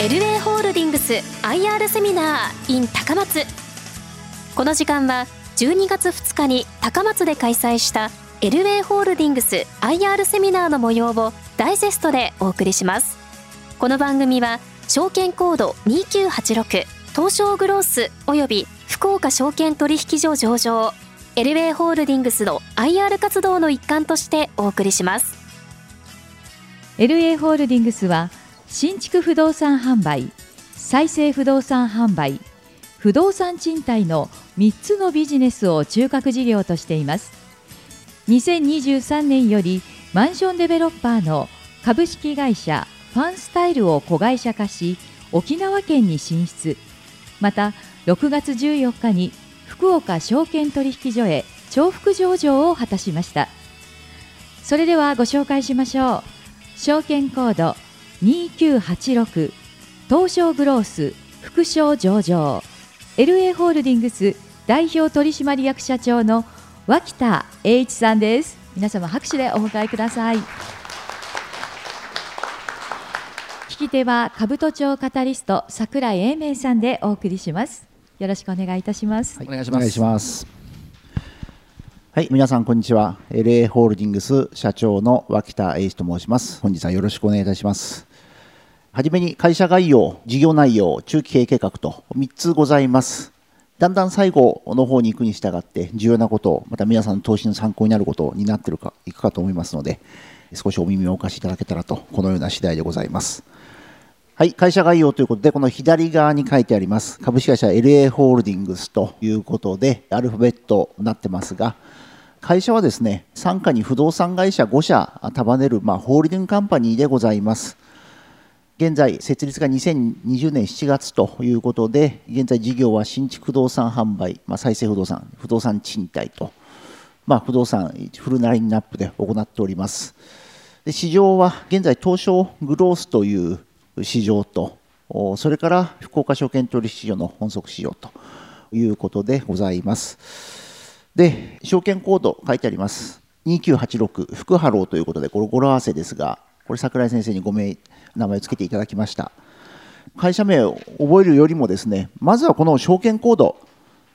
LA ホールディングス IR セミナー in 高松。この時間は12月2日に高松で開催した LA ホールディングス IR セミナーの模様をダイジェストでお送りします。この番組は証券コード2986東証グロースおよび福岡証券取引所上場エルウェイホールディングスの IR 活動の一環としてお送りします。LA ホールディングスは新築不動産販売再生不動産販売不動産賃貸の3つのビジネスを中核事業としています。2023年よりマンションデベロッパーの株式会社ファンスタイルを子会社化し沖縄県に進出。また6月14日に福岡証券取引所へ重複上場を果たしました。それではご紹介しましょう。証券コード2986東証グロース副賞上場。LA ホールディングス代表取締役社長の脇田栄一さんです。皆様拍手でお迎えください。聞き手は兜町カタリスト桜井英明さんでお送りします。よろしくお願いいたします、はい、お願いします。はい、皆さんこんにちは。LA ホールディングス社長の脇田英一と申します。本日はよろしくお願いいたしますはじめに会社概要、事業内容、中期経営計画と3つございますだんだん最後の方に行くに従って重要なことをまた皆さんの投資の参考になることになっているかいくかと思いますので少しお耳をお貸しいただけたらとこのような次第でございますはい、会社概要ということで、この左側に書いてあります、株式会社 LA ホールディングスということで、アルファベットになってますが、会社はですね、傘下に不動産会社5社束ねる、まあ、ホールディングカンパニーでございます。現在、設立が2020年7月ということで、現在事業は新築不動産販売、まあ、再生不動産、不動産賃貸と、まあ、不動産フルラインナップで行っております。で市場は現在、東証グロースという市場と、それから福岡証券取引所の本則市場ということでございます。で、証券コード書いてあります。2986福ハローということで、これ語呂合わせですが、これ桜井先生にご名名前を付けていただきました。会社名を覚えるよりもですね、まずはこの証券コード、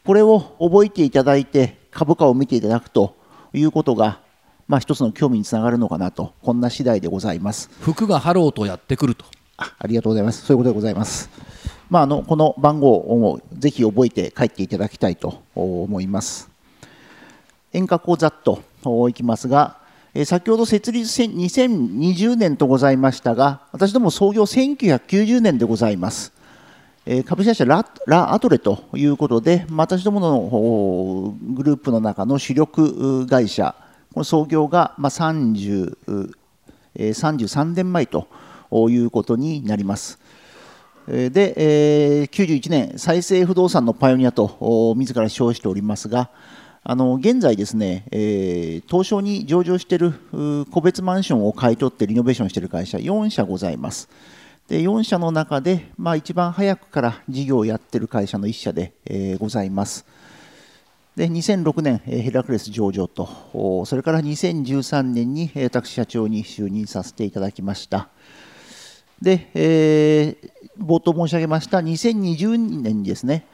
これを覚えていただいて株価を見ていただくということが、まあ、一つの興味につながるのかなと、こんな次第でございます。福がハローとやってくると。あありがとうございます。そういうことでございます。まあ、あのこの番号をぜひ覚えて帰っていただきたいと思います。遠隔をざっといきますが、先ほど設立2020年とございましたが、私ども創業1990年でございます。株式会社ララアトレということで、私どものグループの中の主力会社、この創業が30 33年前ということになります。で、91年、再生不動産のパイオニアと自ら称しておりますが、あの現在ですね、えー、東証に上場している個別マンションを買い取ってリノベーションしている会社4社ございます。で4社の中で、まあ、一番早くから事業をやっている会社の1社で、えー、ございます。で2006年、ヘラクレス上場と、それから2013年に私社長に就任させていただきました。で、えー、冒頭申し上げました2020年にですね、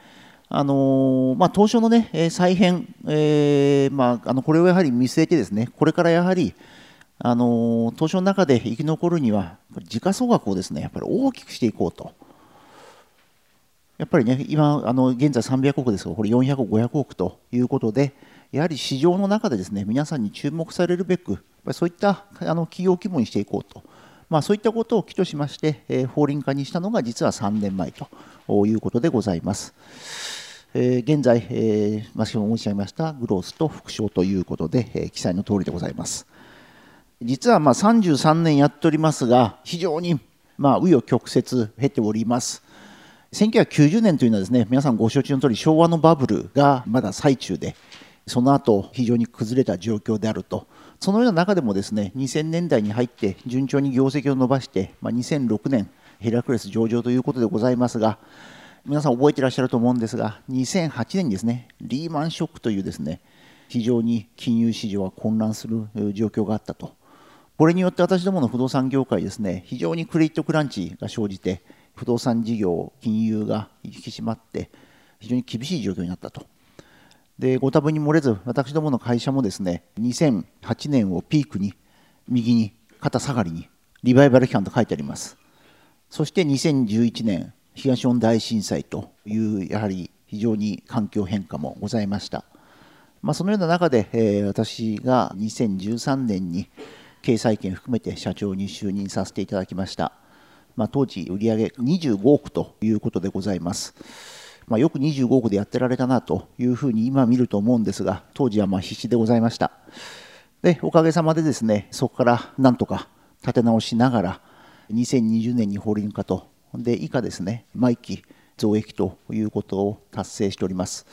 あのまあ、東証の、ね、再編、えーまあ、あのこれをやはり見据えてですねこれからやはり、あの東証の中で生き残るには時価総額をですねやっぱり大きくしていこうと。やっぱりね、今、あの現在300億ですが、これ400億、500億ということで、やはり市場の中でですね皆さんに注目されるべく、そういったあの企業規模にしていこうと、まあ、そういったことを起としまして、えー、法輪化にしたのが実は3年前ということでございます。えー、現在、えー、先ほど申し上げましたグロースと副賞ということで、えー、記載の通りでございます。実はまあ33年やっておりますが、非常にまあ紆余曲折経ております。1990年というのはですね、皆さんご承知の通り昭和のバブルがまだ最中で、その後非常に崩れた状況であると。そのような中でもですね、2000年代に入って順調に業績を伸ばして、まあ、2006年ヘラクレス上場ということでございますが、皆さん覚えてらっしゃると思うんですが、2008年にですね、リーマンショックというですね、非常に金融市場は混乱する状況があったと。これによって私どもの不動産業界ですね、非常にクレジットクランチが生じて、不不動産事業、金融が引き締まって、非常に厳しい状況になったと。でご多分に漏れず、私どもの会社もですね2008年をピークに、右に、肩下がりに、リバイバル期間と書いてあります。そして2011年、東日本大震災という、やはり非常に環境変化もございました。まあ、そのような中で、えー、私が2013年に経済圏含めて社長に就任させていただきました。まあ、当時、売上25億ということでございます。まあ、よく25億でやってられたなというふうに今見ると思うんですが、当時はま必死でございました。で、おかげさまでですね、そこからなんとか立て直しながら、2020年に法輪化と、で、以下ですね、毎期増益ということを達成しております。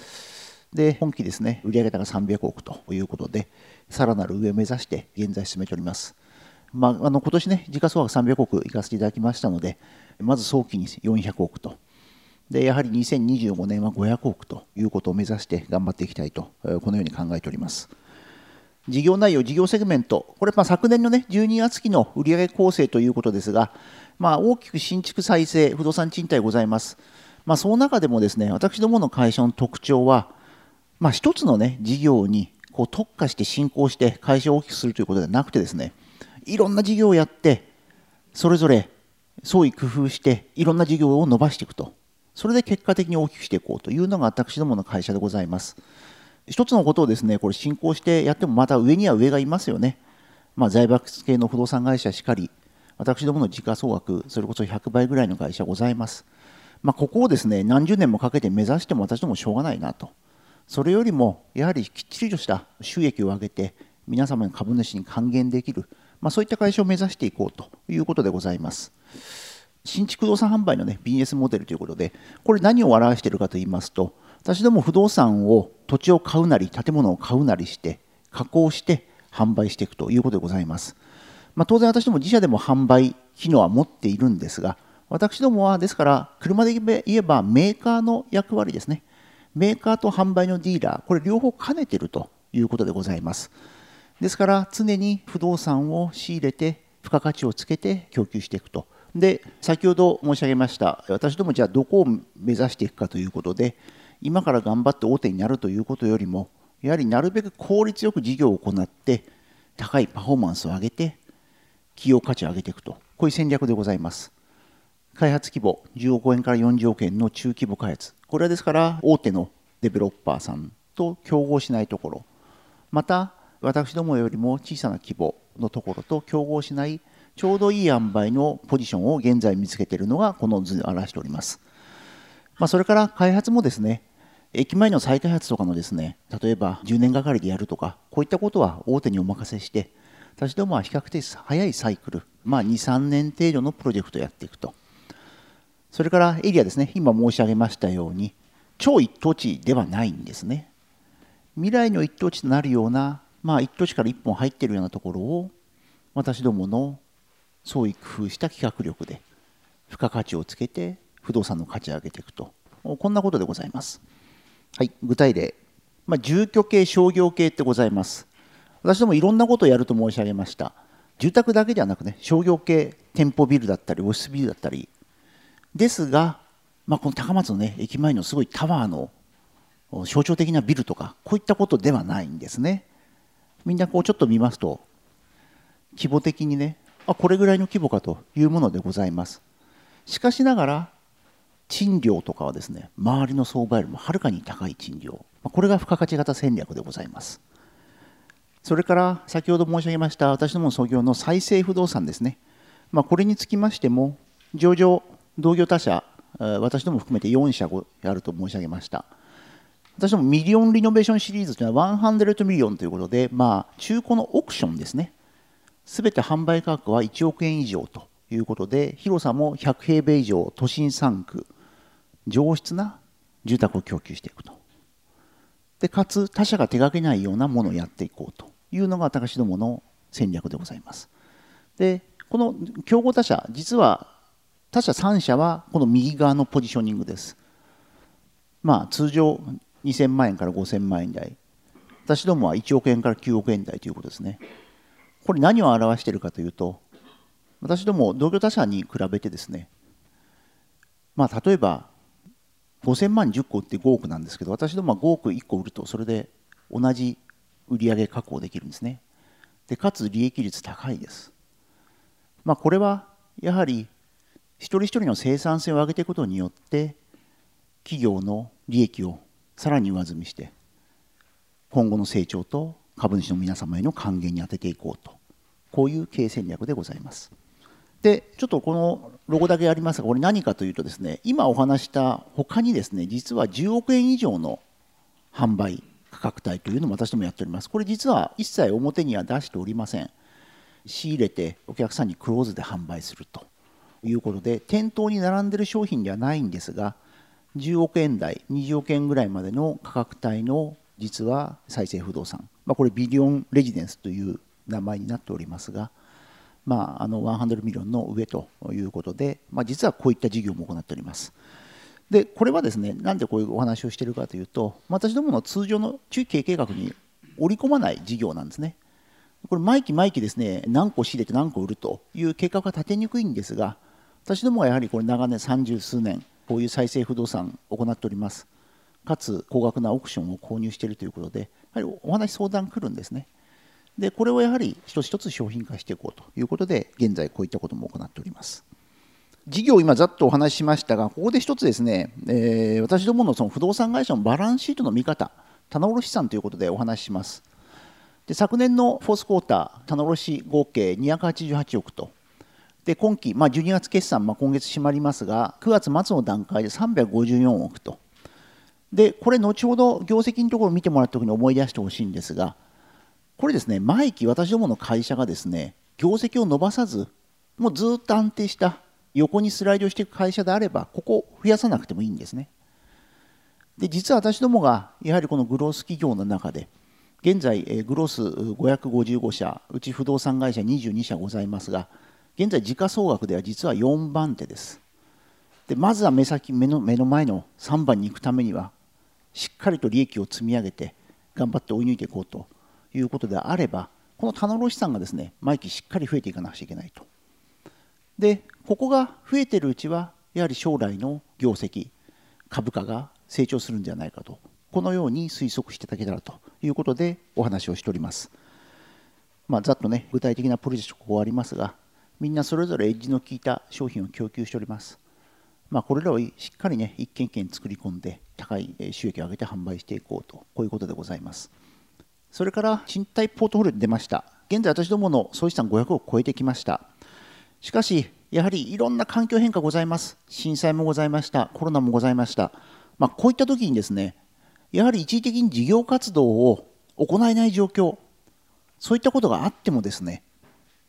で、本期ですね、売上高が300億ということで、さらなる上を目指して現在進めております。まあ、あの今年ね、時価総額300億いかせていただきましたので、まず早期に400億と、でやはり2025年は500億ということを目指して頑張っていきたいと、このように考えております。事業内容、事業セグメント、これ、ま昨年の、ね、12月期の売上構成ということですが、まあ、大きく新築再生、不動産賃貸ございます。まあ、その中でもですね、私どもの会社の特徴は、まあ、一つの、ね、事業にこう特化して進行して会社を大きくするということではなくてですね、いろんな事業をやって、それぞれ創意工夫して、いろんな事業を伸ばしていくと。それで結果的に大きくしていこうというのが私どもの会社でございます。一つのことをですね、これ進行してやってもまた上には上がいますよね。まあ、財閥系の不動産会社しかり、私どもの時価総額、それこそ100倍ぐらいの会社ございます。まあ、ここをですね、何十年もかけて目指しても私どもしょうがないなと。それよりも、やはりきっちりとした収益を上げて、皆様の株主に還元できる、まあ、そういった会社を目指していこうということでございます。新築不動産販売の、ね、ビジネスモデルということで、これ何を表しているかと言いますと、私ども不動産を土地を買うなり建物を買うなりして加工して販売していくということでございます、まあ、当然私ども自社でも販売機能は持っているんですが私どもはですから車で言えばメーカーの役割ですね。メーカーと販売のディーラーこれ両方兼ねているということでございます。ですから常に不動産を仕入れて付加価値をつけて供給していくと。で先ほど申し上げました私どもじゃあどこを目指していくかということで今から頑張って大手になるということよりもやはりなるべく効率よく事業を行って高いパフォーマンスを上げて企業価値を上げていくと。こういう戦略でございます。開発規模10億円から40億円の中規模開発。これはですから大手のデベロッパーさんと競合しないところ。また私どもよりも小さな規模のところと競合しないちょうどいい塩梅のポジションを現在見つけているのがこの図に表しております。まあ、それから開発もですね、駅前の再開発とかのですね、例えば10年がかりでやるとか、こういったことは大手にお任せして、私どもは比較的早いサイクル、まあ、2、3年程度のプロジェクトをやっていくと。それからエリアですね、今申し上げましたように、超一等地ではないんですね。未来の一等地となるような、まあ、一等地から一本入ってるようなところを、私どもの創意工夫した企画力で、付加価値をつけて不動産の価値を上げていくと、こんなことでございます。はい、具体例、まあ、住居系、商業系ってございます。私どもいろんなことをやると申し上げました。住宅だけではなくね、商業系、店舗ビルだったり、オフィスビルだったり、ですが、まあ、この高松のね、駅前のすごいタワーの象徴的なビルとか、こういったことではないんですね。みんなこうちょっと見ますと、規模的にね、あこれぐらいの規模かというものでございます。しかしながら、賃料とかはですね、周りの相場よりもはるかに高い賃料。これが付加価値型戦略でございます。それから先ほど申し上げました私ども創業の再生不動産ですね。まあ、これにつきましても、上場同業他社、私ども含めて4社あると申し上げました。私どもミリオンリノベーションシリーズというのは100ミリオンということで、まあ、中古のオークションですね。すべて販売価格は1億円以上ということで、広さも100平米以上、都心3区、上質な住宅を供給していくと。で、かつ他社が手がけないようなものをやっていこうというのが私どもの戦略でございます。で、この競合他社、実は他社3社はこの右側のポジショニングです。まあ、通常2000万円から5000万円台、私どもは1億円から9億円台ということですね。これ何を表しているかというと、私ども同業他社に比べてですね、まあ、例えば5000万10個売って5億なんですけど私どもは5億1個売るとそれで同じ売上確保できるんですね。でかつ利益率高いです、まあ、これはやはり一人一人の生産性を上げていくことによって企業の利益をさらに上積みして今後の成長と株主の皆様への還元に充てていこうと。こういう経営戦略でございます。でちょっとこのロゴだけありますがこれ何かというとですね今お話した他にですね実は10億円以上の販売価格帯というのも私どもやっております。これ実は一切表には出しておりません。仕入れてお客さんにクローズで販売するということで店頭に並んでる商品ではないんですが10億円台20億円ぐらいまでの価格帯の実は再生不動産、まあ、これビリオンレジデンスという名前になっておりますがまあ、あの100ミリオンの上ということで、まあ、実はこういった事業も行っております。でこれはですねなんでこういうお話をしているかというと私どもの通常の中期経営計画に織り込まない事業なんですね。これ毎期毎期ですね何個仕入れて何個売るという計画が立てにくいんですが私どもはやはりこれ長年三十数年こういう再生不動産を行っておりますかつ高額なオークションを購入しているということでやはりお話相談来るんですねでこれをやはり一つ一つ商品化していこうということで現在こういったことも行っております。事業を今ざっとお話ししましたがここで一つですね、えー、私どものその不動産会社のバランスシートの見方棚卸資産ということでお話しします。で昨年のフォースクォーター棚卸合計288億と。で今期、まあ、12月決算、まあ、今月締まりますが9月末の段階で354億と。でこれ後ほど業績のところを見てもらった時に思い出してほしいんですがこれですね毎期私どもの会社がですね業績を伸ばさずもうずっと安定した横にスライドしていく会社であればここを増やさなくてもいいんですね。で実は私どもがやはりこのグロース企業の中で現在グロース555社うち不動産会社22社ございますが現在時価総額では実は4番手です。でまずは目先目の目の前の3番に行くためにはしっかりと利益を積み上げて頑張って追い抜いていこうということであればこの棚卸資産がですね毎期しっかり増えていかなくちゃいけないと。でここが増えてるうちはやはり将来の業績株価が成長するんじゃないかとこのように推測していただけたらということでお話をしております、まあ、ざっとね具体的なプロジェクトここありますがみんなそれぞれエッジの効いた商品を供給しております。まあ、これらをしっかりね一軒一軒作り込んで高い収益を上げて販売していこうとこういうことでございます。それから賃貸ポートフォリオで出ました。現在私どもの総資産500を超えてきました。しかし、やはりいろんな環境変化ございます。震災もございました。コロナもございました。まあ、こういった時にですね、やはり一時的に事業活動を行えない状況、そういったことがあってもですね、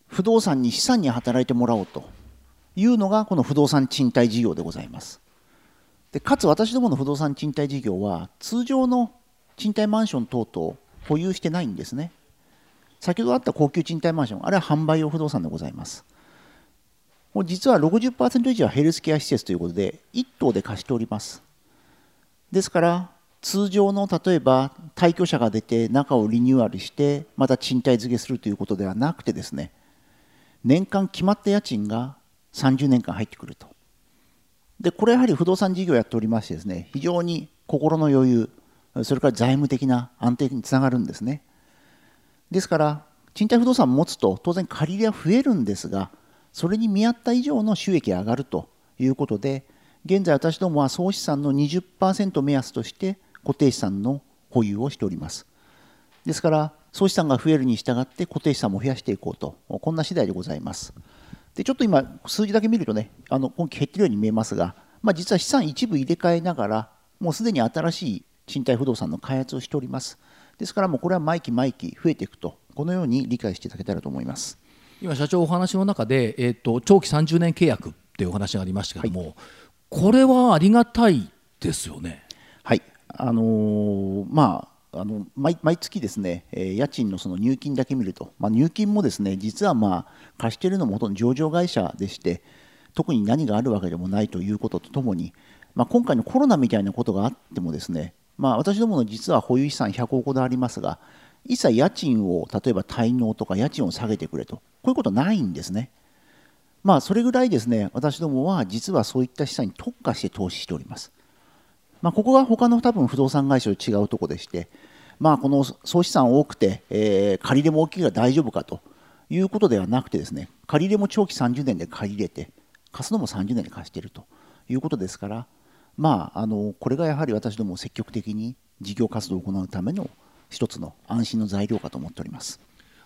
不動産に資産に働いてもらおうというのがこの不動産賃貸事業でございます。でかつ私どもの不動産賃貸事業は通常の賃貸マンション等々保有してないんですね。先ほどあった高級賃貸マンションあれは販売用不動産でございます。もう実は60%以上はヘルスケア施設ということで1棟で貸しております。ですから通常の例えば退去者が出て中をリニューアルしてまた賃貸付けするということではなくてですね年間決まった家賃が30年間入ってくると。でこれやはり不動産事業をやっておりましてですね非常に心の余裕それから財務的な安定につながるんですね。ですから賃貸不動産を持つと当然借り入れは増えるんですがそれに見合った以上の収益が上がるということで現在私どもは総資産の20%目安として固定資産の保有をしております。ですから総資産が増えるに従って固定資産も増やしていこうとこんな次第でございます。でちょっと今数字だけ見るとねあの今期減ってるように見えますが、まあ、実は資産一部入れ替えながらもうすでに新しい賃貸不動産の開発をしております。ですからもうこれは毎期毎期増えていくとこのように理解していただけたらと思います。今社長お話の中で、えーと、長期30年契約っていうお話がありましたけども、はい、これはありがたいですよね。はい。あのー、まああの毎毎月ですね、えー、家賃のその入金だけ見ると、まあ、入金もですね実はまあ貸しているのもほとんど上場会社でして特に何があるわけでもないということとともに、まあ、今回のコロナみたいなことがあってもですねまあ、私どもの実は保有資産100億ほどありますが一切家賃を例えば滞納とか家賃を下げてくれと。こういうことないんですね。まあ、それぐらいですね私どもは実はそういった資産に特化して投資しております。まあ、ここが他の多分不動産会社と違うとこでして、まあ、この総資産多くて、えー、借り入れも大きいから大丈夫かと。いうことではなくてですね借り入れも長期30年で借り入れて貸すのも30年で貸していると。いうことですから、まあ、あのこれがやはり私ども積極的に事業活動を行うための一つの安心の材料かと思っております。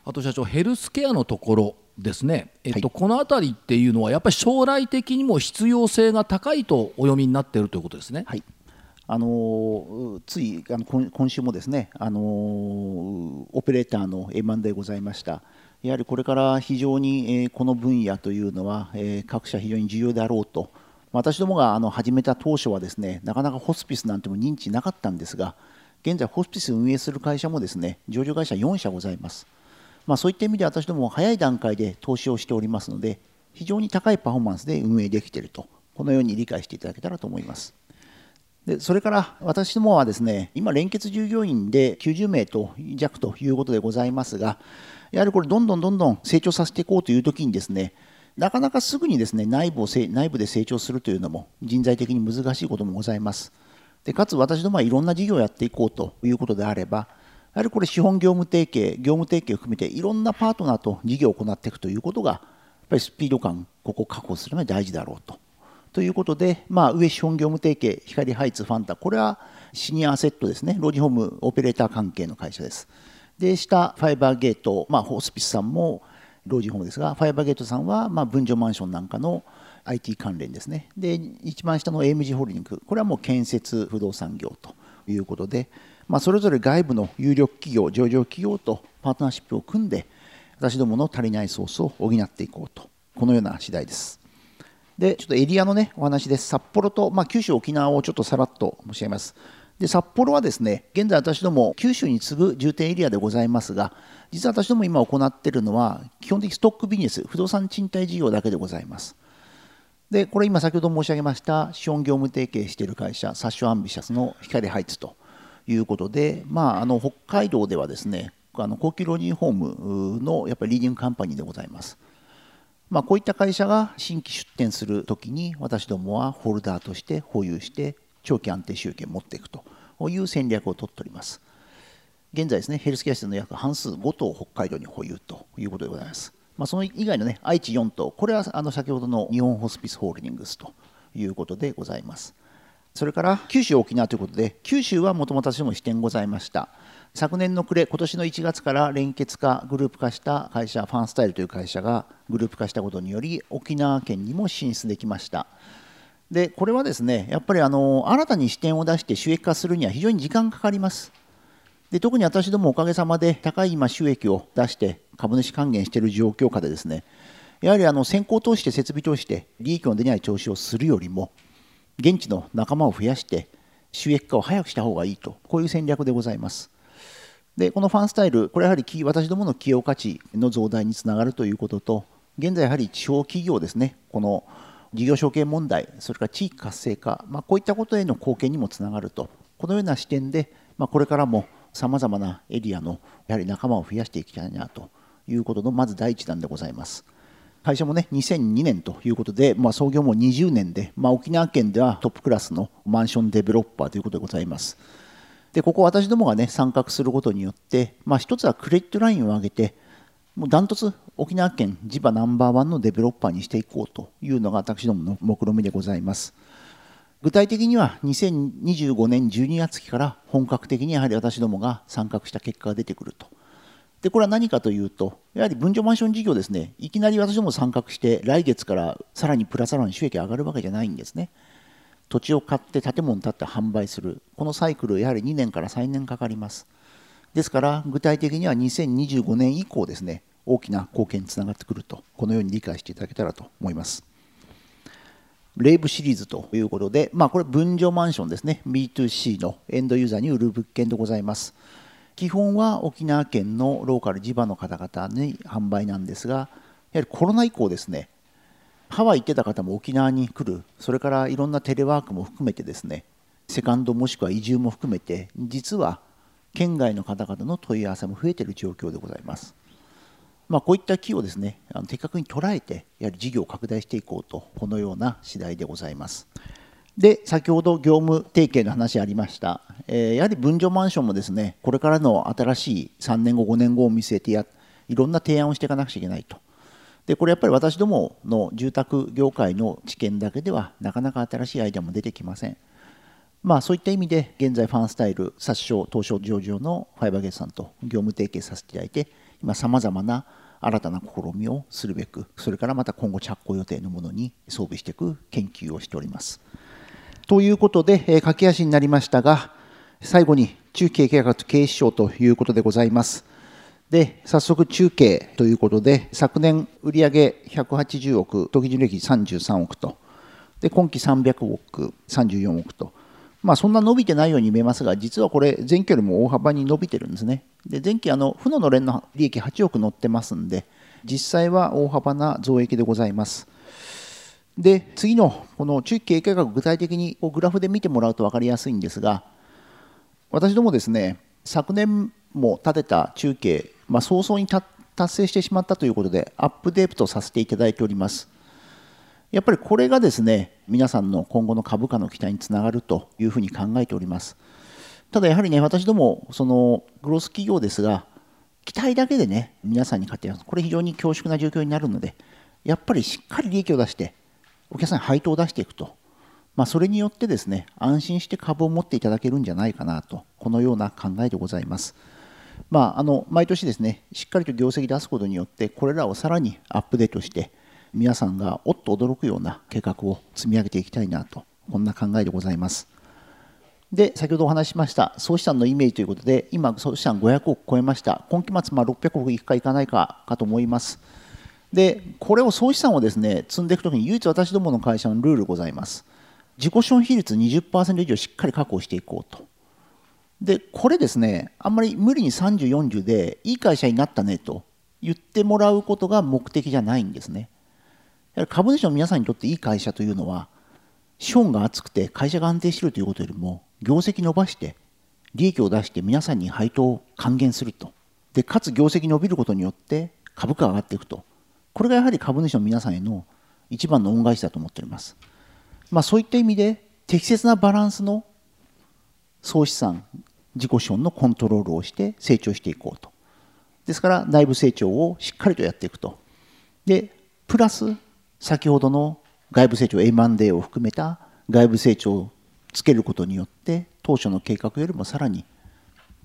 あと社長ヘルスケアのところですね、えっと、はい、この辺りっていうのはやっぱり将来的にも必要性が高いとお読みになっているということですね。はいあのついあの今週もですね、あのオペレーターの M&A でございました。やはりこれから非常に、えこの分野というのは、え各社非常に重要であろうと、私どもがあの始めた当初はですねなかなかホスピスなんても認知なかったんですが、現在ホスピスを運営する会社もですね上場会社4社ございます。まあ、そういった意味で私ども早い段階で投資をしておりますので、非常に高いパフォーマンスで運営できていると、このように理解していただけたらと思います。でそれから私どもはですね今、連結従業員で90名と弱ということでございますが、やはりこれ、どんどんどんどん成長させていこうというときにですねなかなかすぐにですね内部を内部で成長するというのも人材的に難しいこともございます。でかつ私どもはいろんな事業をやっていこうということであれば、やはりこれ資本業務提携、業務提携を含めていろんなパートナーと事業を行っていくということが、やっぱりスピード感、ここを確保するのが大事だろうとということで、まあ、上資本業務提携、光ハイツファンタ、これはシニアアセットですね、老人ホームオペレーター関係の会社です。で、下、ファイバーゲート、まあ、ホスピスさんも老人ホームですが、ファイバーゲートさんは、まあ、分譲マンションなんかの IT 関連ですね。で、一番下の AMG ホールディング、これはもう建設不動産業ということで、まあ、それぞれ外部の有力企業、上場企業とパートナーシップを組んで、私どもの足りないソースを補っていこうと、このような次第です。で、ちょっとエリアのね、お話です。札幌と、まあ、九州、沖縄をちょっとさらっと申し上げます。で、札幌はですね、現在私ども九州に次ぐ重点エリアでございますが、実は私ども今行っているのは、基本的ストックビジネス、不動産賃貸事業だけでございます。で、これ今先ほど申し上げました、資本業務提携している会社、サッシュアンビシャスの光ハイツということで、まあ、あの北海道ではですね、あの高級老人ホームのやっぱりリーディングカンパニーでございます。まあ、こういった会社が新規出店するときに私どもはホルダーとして保有して長期安定収益を持っていくという戦略を取っております。現在ですね、ヘルスケア室の約半数5棟北海道に保有ということでございます。まあ、その以外のね、愛知4棟、これはあの先ほどの日本ホスピスホールディングスということでございます。それから九州、沖縄ということで、九州はもともと私も支店ございました。昨年の暮れ、今年の1月から連結化、グループ化した会社、ファンスタイルという会社がグループ化したことにより、沖縄県にも進出できました。で、これはですね、やっぱりあの新たに視点を出して収益化するには非常に時間かかります。で特に私どもおかげさまで高い今収益を出して株主還元している状況下でですね、やはりあの先行投資して設備投資して利益の出ない投資をするよりも、現地の仲間を増やして収益化を早くした方がいいと、こういう戦略でございます。でこのファンスタイル、これやはり私どもの企業価値の増大につながるということと、現在やはり地方企業ですね、この事業承継問題、それから地域活性化、まあ、こういったことへの貢献にもつながると、このような視点で、まあ、これからもさまざまなエリアのやはり仲間を増やしていきたいなということのまず第一弾でございます。会社もね、2002年ということで、まあ、創業も20年で、まあ、沖縄県ではトップクラスのマンションデベロッパーということでございます。でここ私どもがね参画することによって、まあ、一つはクレジットラインを上げてもうダントツ沖縄県地場ナンバーワンのデベロッパーにしていこうというのが私どもの目論見みでございます。具体的には2025年12月期から本格的にやはり私どもが参画した結果が出てくると。でこれは何かというとやはり分譲マンション事業ですね。いきなり私ども参画して来月からさらにプラスアラに収益上がるわけじゃないんですね。土地を買って建物を建って販売する。このサイクルやはり2年から3年かかります。ですから具体的には2025年以降ですね。大きな貢献につながってくるとこのように理解していただけたらと思います。レイブシリーズということで、まあ、これ分譲マンションですね。B2C のエンドユーザーに売る物件でございます。基本は沖縄県のローカル地場の方々に販売なんですがやはりコロナ以降ですねハワイ行ってた方も沖縄に来る、それからいろんなテレワークも含めてですね、セカンドもしくは移住も含めて、実は県外の方々の問い合わせも増えている状況でございます。まあ、こういった木をですねあの的確に捉えてやはり事業を拡大していこうとこのような次第でございます。で先ほど業務提携の話ありました、えー、やはり分譲マンションもですねこれからの新しい3年後5年後を見据えてやいろんな提案をしていかなくちゃいけないと。でこれやっぱり私どもの住宅業界の知見だけではなかなか新しいアイデアも出てきません。まあそういった意味で現在ファンスタイル殺傷東証上場のファイバーゲートさんと業務提携させていただいて今さまざまな新たな試みをするべくそれからまた今後着工予定のものに装備していく研究をしております。ということで、え、駆け足になりましたが最後に中継計画と経営指標ということでございます。で早速中継ということで昨年売上180億当期純利益33億とで今期300億34億とまあ、そんな伸びてないように見えますが、実はこれ、前期よりも大幅に伸びてるんですね。で前期、あの負ののれんの利益8億乗ってますんで、実際は大幅な増益でございます。で、次のこの中期経営計画、具体的にグラフで見てもらうと分かりやすいんですが、私どもですね、昨年も立てた中継、まあ、早々に達成してしまったということで、アップデートさせていただいております。やっぱりこれがですね皆さんの今後の株価の期待につながるというふうに考えております。ただやはりね私どもそのグロース企業ですが期待だけでね皆さんに勝ってこれ非常に恐縮な状況になるのでやっぱりしっかり利益を出してお客さんに配当を出していくと、まあ、それによってですね安心して株を持っていただけるんじゃないかなとこのような考えでございます。まあ、あの毎年ですねしっかりと業績出すことによってこれらをさらにアップデートして皆さんがおっと驚くような計画を積み上げていきたいなとこんな考えでございます。で先ほどお話ししました総資産のイメージということで今総資産500億超えました。今期末まあ600億いくかいかないかかと思います。でこれを総資産をですね積んでいくときに唯一私どもの会社のルールございます。自己資本比率20%以上しっかり確保していこうと。でこれですねあんまり無理に30、40でいい会社になったねと言ってもらうことが目的じゃないんですね。株主の皆さんにとっていい会社というのは資本が厚くて会社が安定しているということよりも業績伸ばして利益を出して皆さんに配当を還元すると。でかつ業績伸びることによって株価が上がっていくと。これがやはり株主の皆さんへの一番の恩返しだと思っております、まあ、そういった意味で適切なバランスの総資産自己資本のコントロールをして成長していこうと。ですから内部成長をしっかりとやっていくと。でプラス先ほどの外部成長 M&A を含めた外部成長をつけることによって当初の計画よりもさらに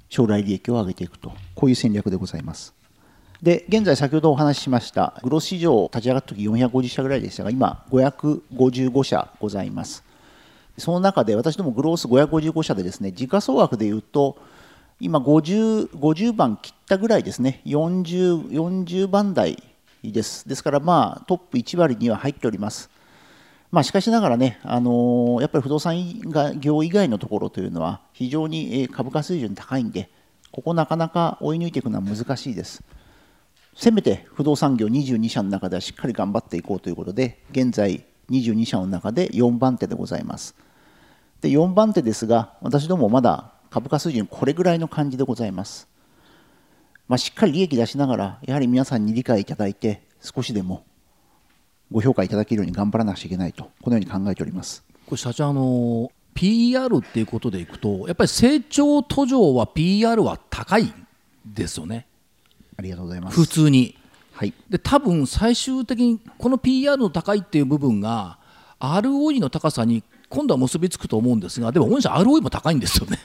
将来利益を上げていくと。こういう戦略でございます。で現在先ほどお話ししましたグロス市場立ち上がった時450社ぐらいでしたが今555社ございます。その中で私どもグロース555社でですね時価総額でいうと今 50, 50番切ったぐらいですね。40, 40番台です。ですから、まあ、トップ1割には入っております。まあ、しかしながらね、あのやっぱり不動産業以外のところというのは非常に株価水準高いんで、ここなかなか追い抜いていくのは難しいです。せめて不動産業22社の中ではしっかり頑張っていこうということで、現在22社の中で4番手でございます。で4番手ですが、私どもまだ株価水準これぐらいの感じでございます。まあ、しっかり利益出しながら、やはり皆さんに理解いただいて、少しでもご評価いただけるように頑張らなくちゃいけないと、このように考えておりますこれ社長あの PR っていうことでいくと、やっぱり成長途上は PR は高いですよね。ありがとうございます普通に。はい、で多分最終的にこの PR の高いっていう部分が ROE の高さに今度は結びつくと思うんですがでも御社 ROE も高いんですよね。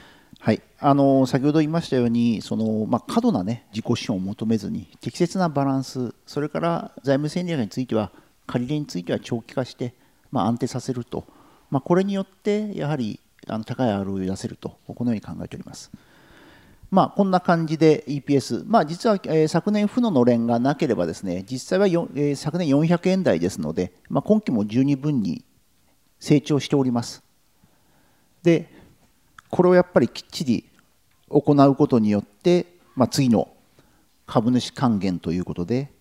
はい、あの先ほど言いましたようにその、まあ、過度な、ね、自己資本を求めずに適切なバランスそれから財務戦略については借り入れについては長期化して、まあ、安定させると、まあ、これによってやはりあの高い ROE を出せるとこのように考えております。まあ、こんな感じで EPS、まあ、実は、え、昨年、負ののれんがなければですね実際は、え、昨年400円台ですので、まあ、今期も十二分に成長しております。でこれをやっぱりきっちり行うことによって、まあ、次の株主還元ということで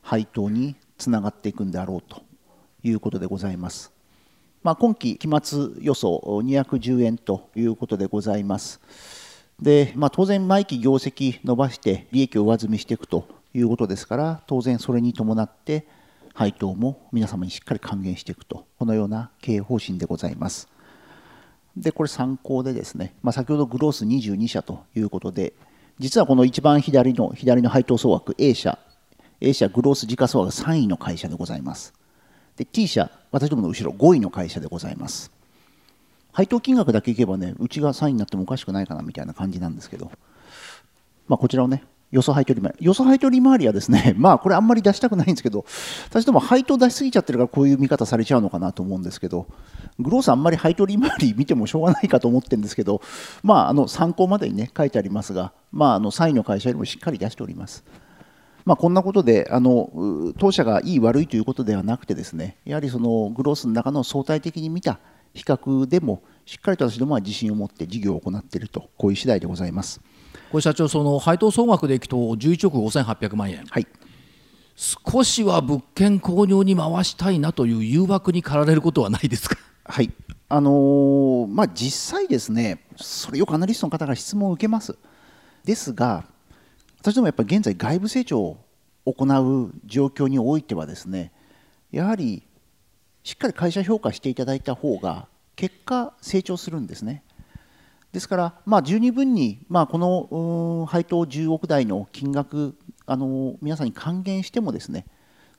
配当につながっていくんであろうということでございます。まあ、今期期末予想210円ということでございます。で、まあ、当然毎期業績伸ばして利益を上積みしていくということですから当然それに伴って配当も皆様にしっかり還元していくとこのような経営方針でございます。でこれ参考でですね、まあ、先ほどグロース22社ということで実はこの一番左の左の配当総額 A 社 A 社グロース時価総額3位の会社でございます。で T 社私どもの後ろ5位の会社でございます。配当金額だけいけばねうちが3位になってもおかしくないかなみたいな感じなんですけど、まあ、こちらをね予想配当利回り。予想配当利回りはですね、まあこれあんまり出したくないんですけど、私ども配当出しすぎちゃってるからこういう見方されちゃうのかなと思うんですけど、グロースあんまり配当利回り見てもしょうがないかと思ってるんですけど、まああの参考までにね書いてありますが、まああの3位の会社よりもしっかり出しております。まあ、こんなことであの当社がいい悪いということではなくてですねやはりそのグロースの中の相対的に見た比較でもしっかりと私どもは自信を持って事業を行っているとこういう次第でございます。これ社長その配当総額でいくと11億5800万円、はい、少しは物件購入に回したいなという誘惑に駆られることはないですか？はいあのー、まあ、実際ですね、それよくアナリストの方が質問を受けます。ですが、私どもやっぱり現在、外部成長を行う状況においてはですね、やはりしっかり会社評価していただいた方が、結果、成長するんですね。ですから、まあ、十二分に、まあ、この配当10億台の金額あの皆さんに還元してもですね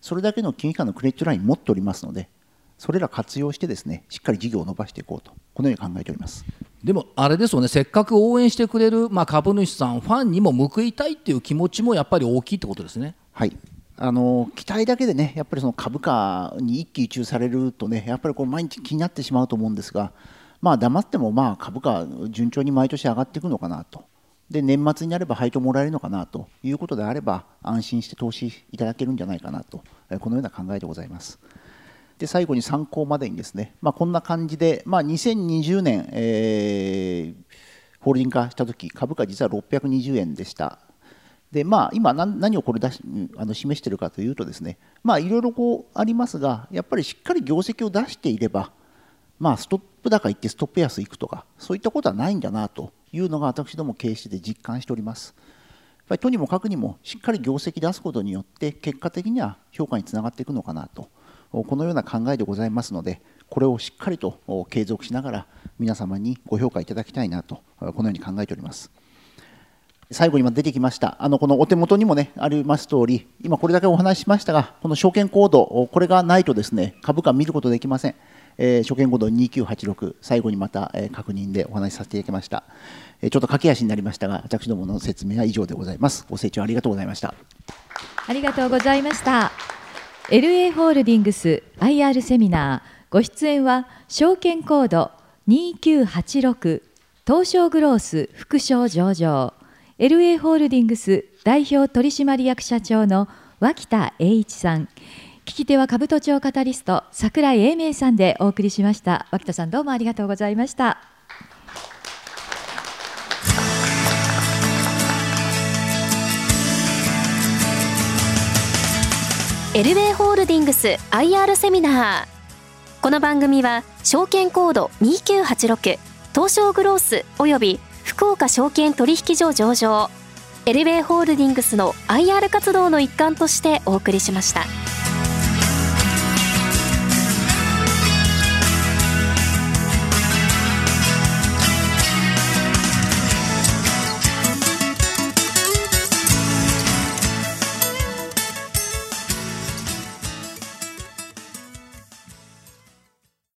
それだけの金融機関のクレジットライン持っておりますのでそれら活用してですねしっかり事業を伸ばしていこうとこのように考えておりますでもあれですよねせっかく応援してくれる、まあ、株主さんファンにも報いたいっていう気持ちもやっぱり大きいってことですね。はいあの期待だけでねやっぱりその株価に一喜一憂されるとねやっぱりこう毎日気になってしまうと思うんですがまあ黙ってもまあ株価順調に毎年上がっていくのかなとで年末になれば配当もらえるのかなということであれば安心して投資いただけるんじゃないかなとこのような考えでございます。で最後に参考までにですね、まあ、こんな感じで、まあ、2020年、えー、ホールディング化した時株価実は620円でした。でまあ、今何をこれ出しあの示しているかというとですね、いろいろありますがやっぱりしっかり業績を出していればまあ、ストップ高行ってストップ安行くとかそういったことはないんだなというのが私ども経営してで実感しております。やっぱりとにもかくにもしっかり業績出すことによって結果的には評価につながっていくのかなとこのような考えでございますのでこれをしっかりと継続しながら皆様にご評価いただきたいなとこのように考えております。最後に今出てきましたあのこのお手元にもねあります通り今これだけお話ししましたがこの証券コードこれがないとですね株価見ることできません。えー、初見コード2986最後にまた、えー、確認でお話しさせていただきました、えー、ちょっと駆け足になりましたが私どもの説明は以上でございます。ご清聴ありがとうございました。ありがとうございました。LA ホールディングス IR セミナーご出演は証券コード2986東証グロース副賞上場。LA ホールディングス代表取締役社長の脇田栄一さん。聞き手は兜町カタリスト櫻井英明さんでお送りしました。脇田さんどうもありがとうございました。エルウェイホールディングス IR セミナー。この番組は証券コード2986東証グロースおよび福岡証券取引所上場。エルウェイホールディングスの IR 活動の一環としてお送りしました。